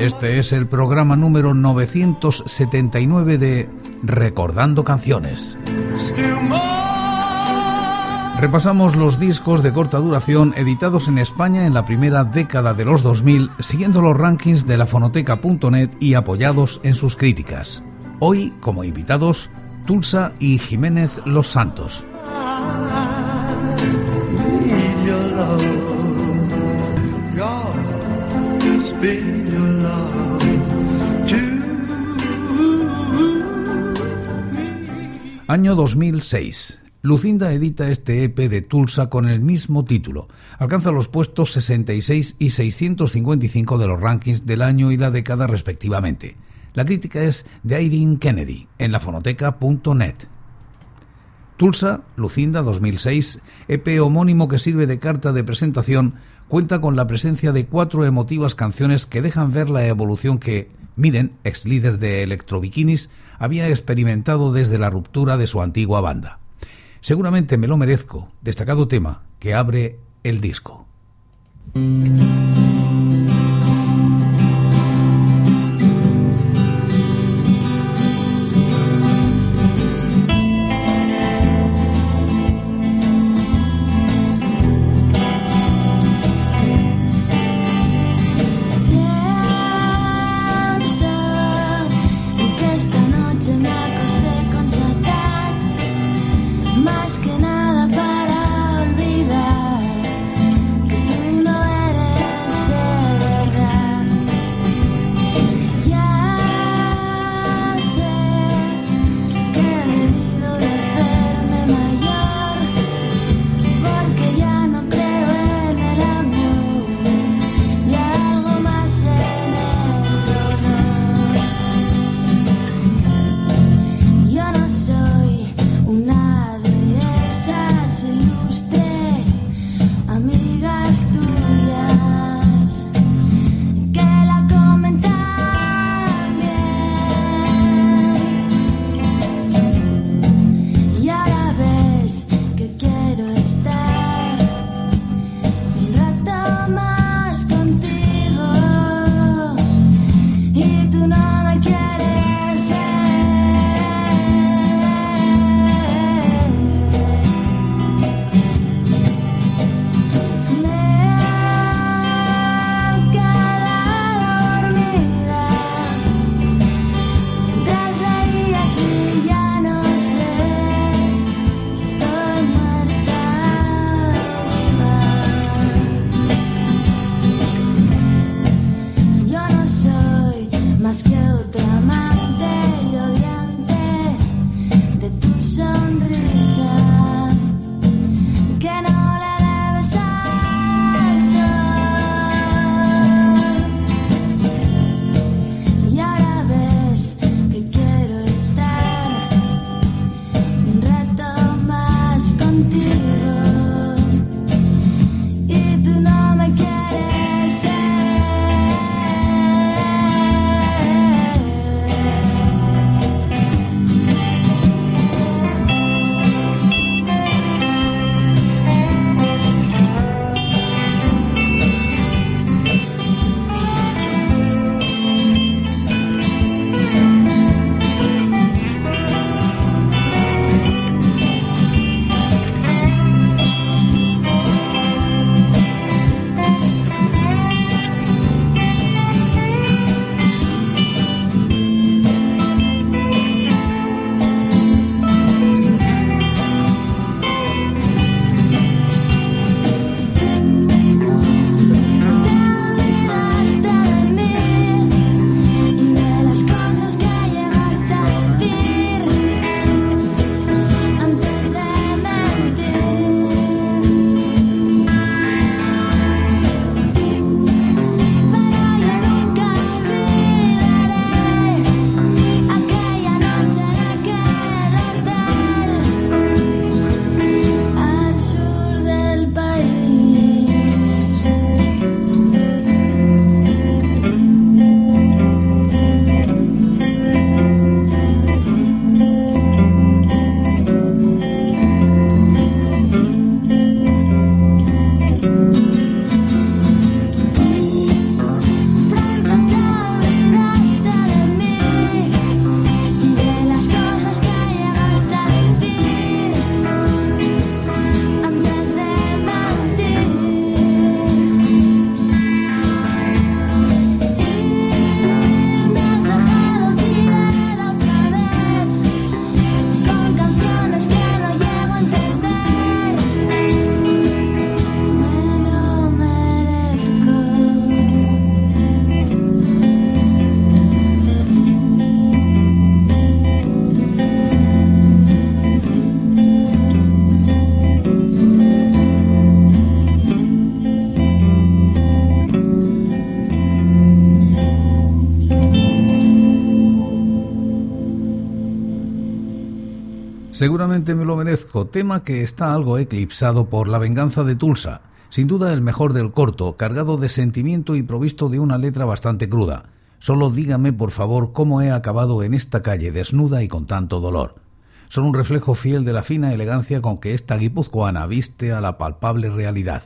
Este es el programa número 979 de Recordando Canciones. Repasamos los discos de corta duración editados en España en la primera década de los 2000, siguiendo los rankings de la fonoteca.net y apoyados en sus críticas. Hoy, como invitados, Tulsa y Jiménez Los Santos. Año 2006. Lucinda edita este EP de Tulsa con el mismo título. Alcanza los puestos 66 y 655 de los rankings del año y la década respectivamente. La crítica es de Irene Kennedy en lafonoteca.net. Tulsa, Lucinda 2006, EP homónimo que sirve de carta de presentación, cuenta con la presencia de cuatro emotivas canciones que dejan ver la evolución que Miren, ex líder de Electro Bikinis, había experimentado desde la ruptura de su antigua banda. Seguramente me lo merezco, destacado tema que abre el disco. más que otra más. Seguramente me lo merezco, tema que está algo eclipsado por la venganza de Tulsa. Sin duda el mejor del corto, cargado de sentimiento y provisto de una letra bastante cruda. Solo dígame por favor cómo he acabado en esta calle desnuda y con tanto dolor. Son un reflejo fiel de la fina elegancia con que esta guipuzcoana viste a la palpable realidad.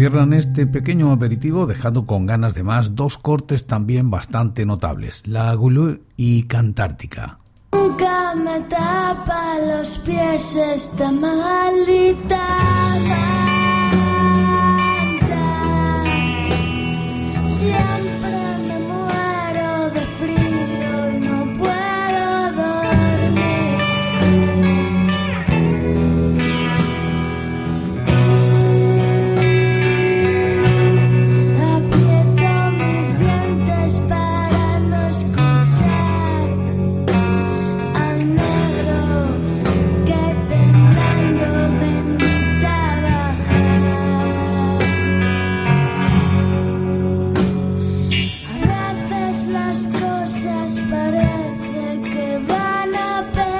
Cierran este pequeño aperitivo dejando con ganas de más dos cortes también bastante notables, la Gulu y Cantártica. Nunca me tapa los pies esta maldita parece que van a ver.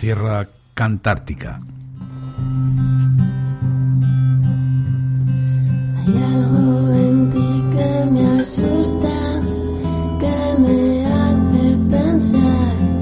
Tierra Cantártica. Hay algo en ti que me asusta, que me hace pensar.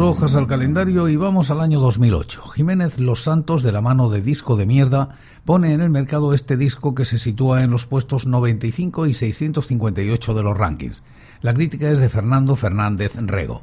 Hojas al calendario y vamos al año 2008. Jiménez Los Santos, de la mano de Disco de Mierda, pone en el mercado este disco que se sitúa en los puestos 95 y 658 de los rankings. La crítica es de Fernando Fernández Rego.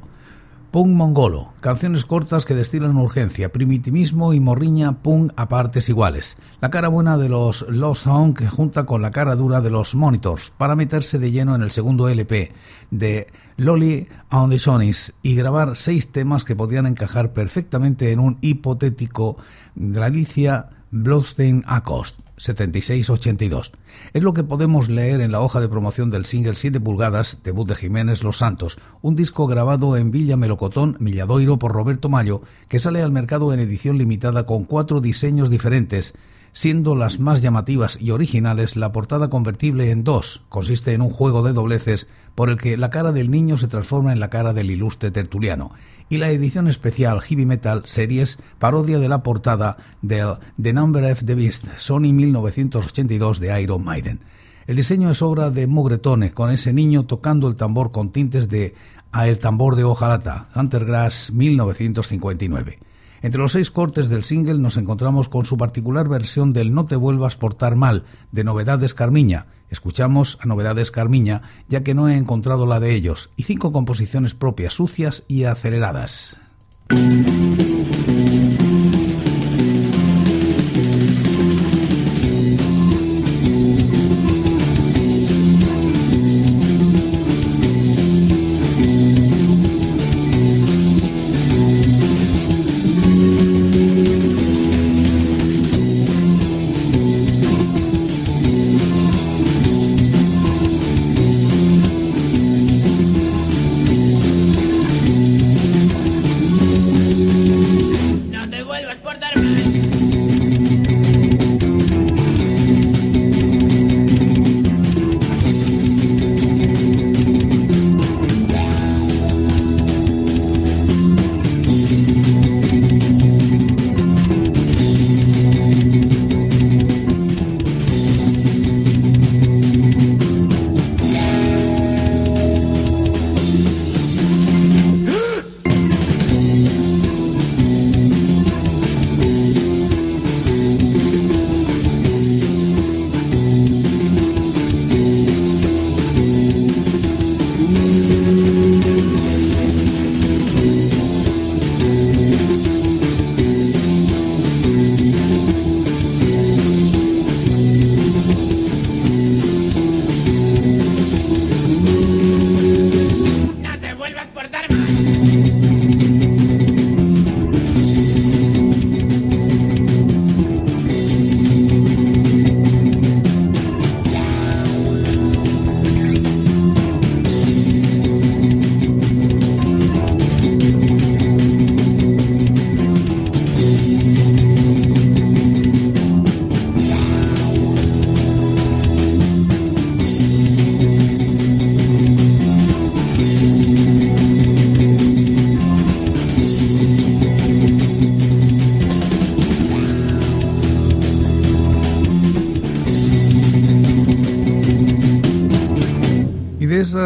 Punk mongolo, canciones cortas que destilan urgencia, primitivismo y morriña punk a partes iguales. La cara buena de los Lost Sound que junta con la cara dura de los Monitors para meterse de lleno en el segundo LP de Lolly on the Sonics y grabar seis temas que podían encajar perfectamente en un hipotético Galicia Bloodstein Acost. 7682. Es lo que podemos leer en la hoja de promoción del single 7 pulgadas, debut de Jiménez Los Santos, un disco grabado en Villa Melocotón, Milladoiro por Roberto Mayo, que sale al mercado en edición limitada con cuatro diseños diferentes, siendo las más llamativas y originales la portada convertible en dos, consiste en un juego de dobleces por el que la cara del niño se transforma en la cara del ilustre tertuliano, y la edición especial Heavy Metal Series, parodia de la portada del The Number of the Beast, Sony 1982 de Iron Maiden. El diseño es obra de Mugretone, con ese niño tocando el tambor con tintes de A el tambor de hojalata, Huntergrass 1959. Entre los seis cortes del single nos encontramos con su particular versión del No te vuelvas portar mal, de Novedades Carmiña. Escuchamos a Novedades Carmiña, ya que no he encontrado la de ellos, y cinco composiciones propias sucias y aceleradas.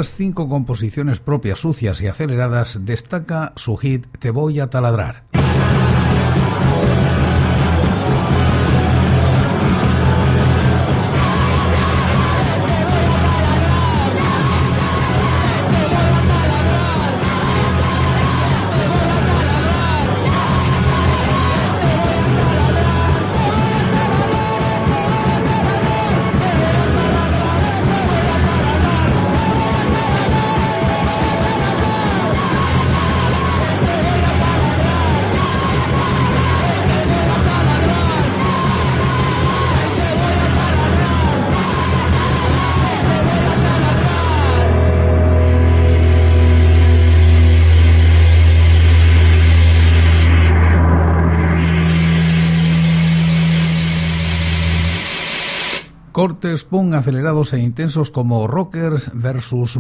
Cinco composiciones propias sucias y aceleradas, destaca su hit Te voy a taladrar. Cortes punk acelerados e intensos como Rockers versus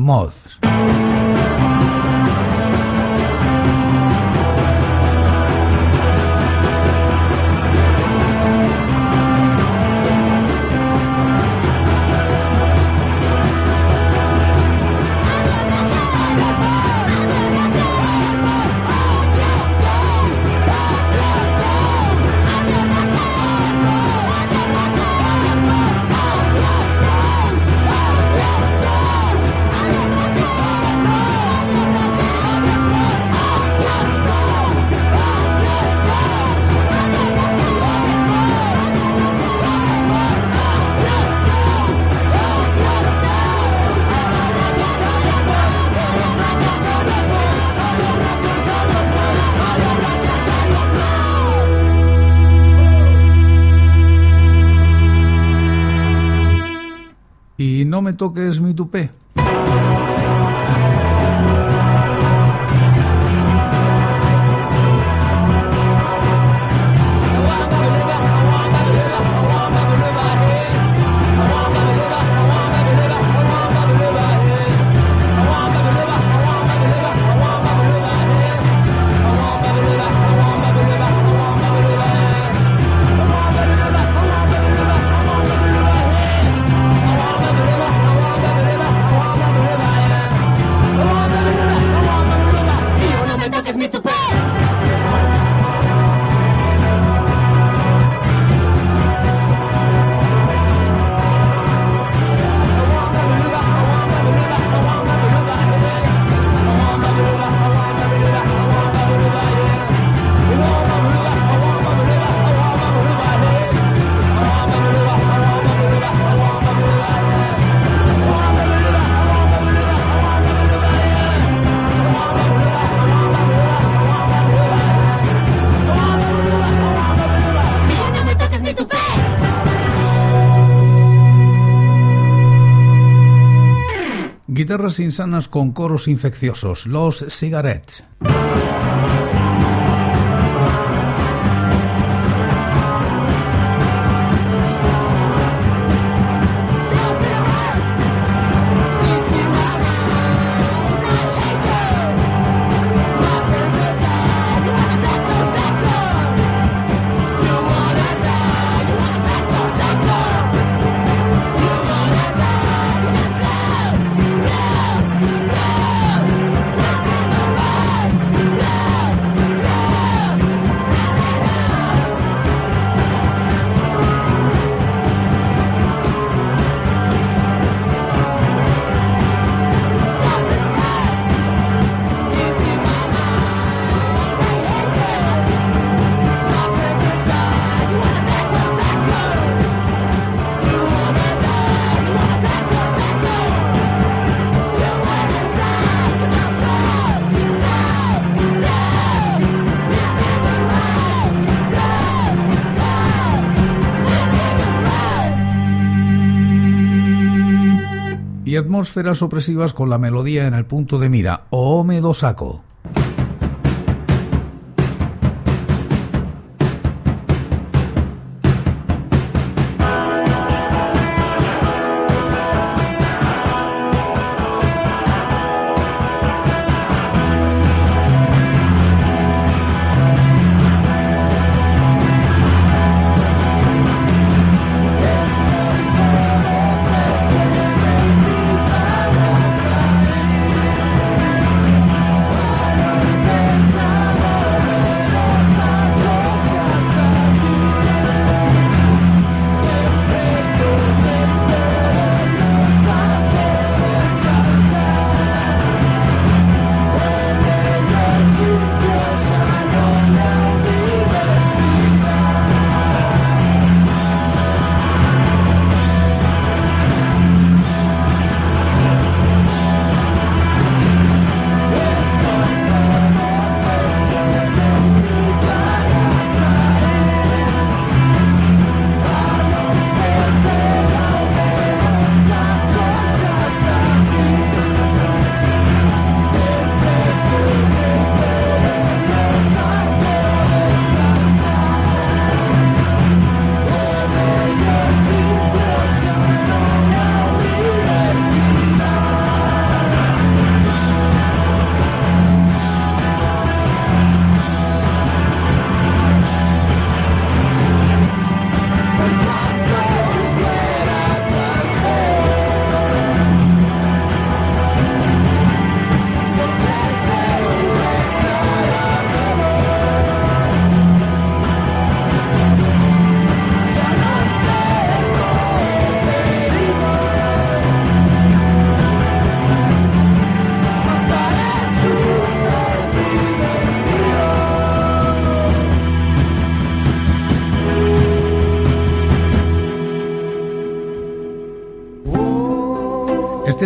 Moths. me toques mi tupé. Guitarras insanas con coros infecciosos, los cigarettes. Atmósferas opresivas con la melodía en el punto de mira, o do saco.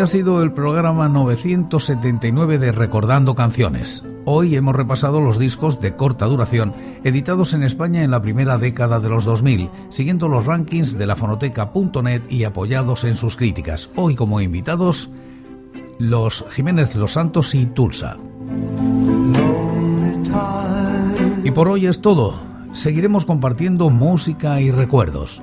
Ha sido el programa 979 de Recordando Canciones. Hoy hemos repasado los discos de corta duración editados en España en la primera década de los 2000, siguiendo los rankings de la fonoteca.net y apoyados en sus críticas. Hoy como invitados, los Jiménez Los Santos y Tulsa. Y por hoy es todo. Seguiremos compartiendo música y recuerdos